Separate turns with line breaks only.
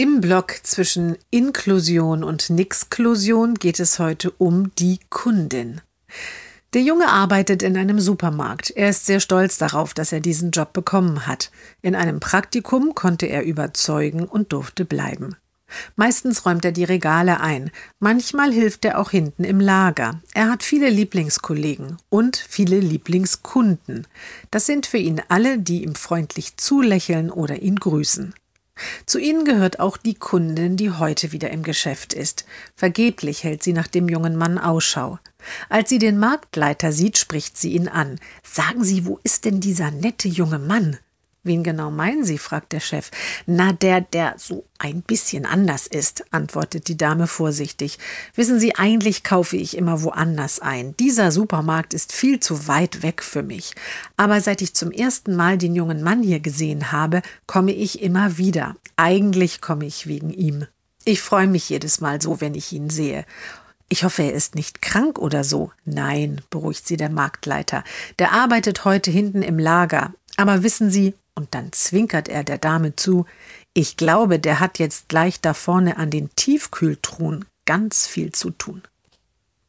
Im Block zwischen Inklusion und Nixklusion geht es heute um die Kundin. Der Junge arbeitet in einem Supermarkt. Er ist sehr stolz darauf, dass er diesen Job bekommen hat. In einem Praktikum konnte er überzeugen und durfte bleiben. Meistens räumt er die Regale ein, manchmal hilft er auch hinten im Lager. Er hat viele Lieblingskollegen und viele Lieblingskunden. Das sind für ihn alle, die ihm freundlich zulächeln oder ihn grüßen. Zu ihnen gehört auch die Kundin, die heute wieder im Geschäft ist. Vergeblich hält sie nach dem jungen Mann Ausschau. Als sie den Marktleiter sieht, spricht sie ihn an. Sagen Sie, wo ist denn dieser nette junge Mann? Wen genau meinen Sie? fragt der Chef. Na, der, der so ein bisschen anders ist, antwortet die Dame vorsichtig. Wissen Sie, eigentlich kaufe ich immer woanders ein. Dieser Supermarkt ist viel zu weit weg für mich. Aber seit ich zum ersten Mal den jungen Mann hier gesehen habe, komme ich immer wieder. Eigentlich komme ich wegen ihm. Ich freue mich jedes Mal so, wenn ich ihn sehe. Ich hoffe, er ist nicht krank oder so. Nein, beruhigt sie der Marktleiter. Der arbeitet heute hinten im Lager. Aber wissen Sie, und dann zwinkert er der Dame zu, ich glaube, der hat jetzt gleich da vorne an den Tiefkühltruhen ganz viel zu tun.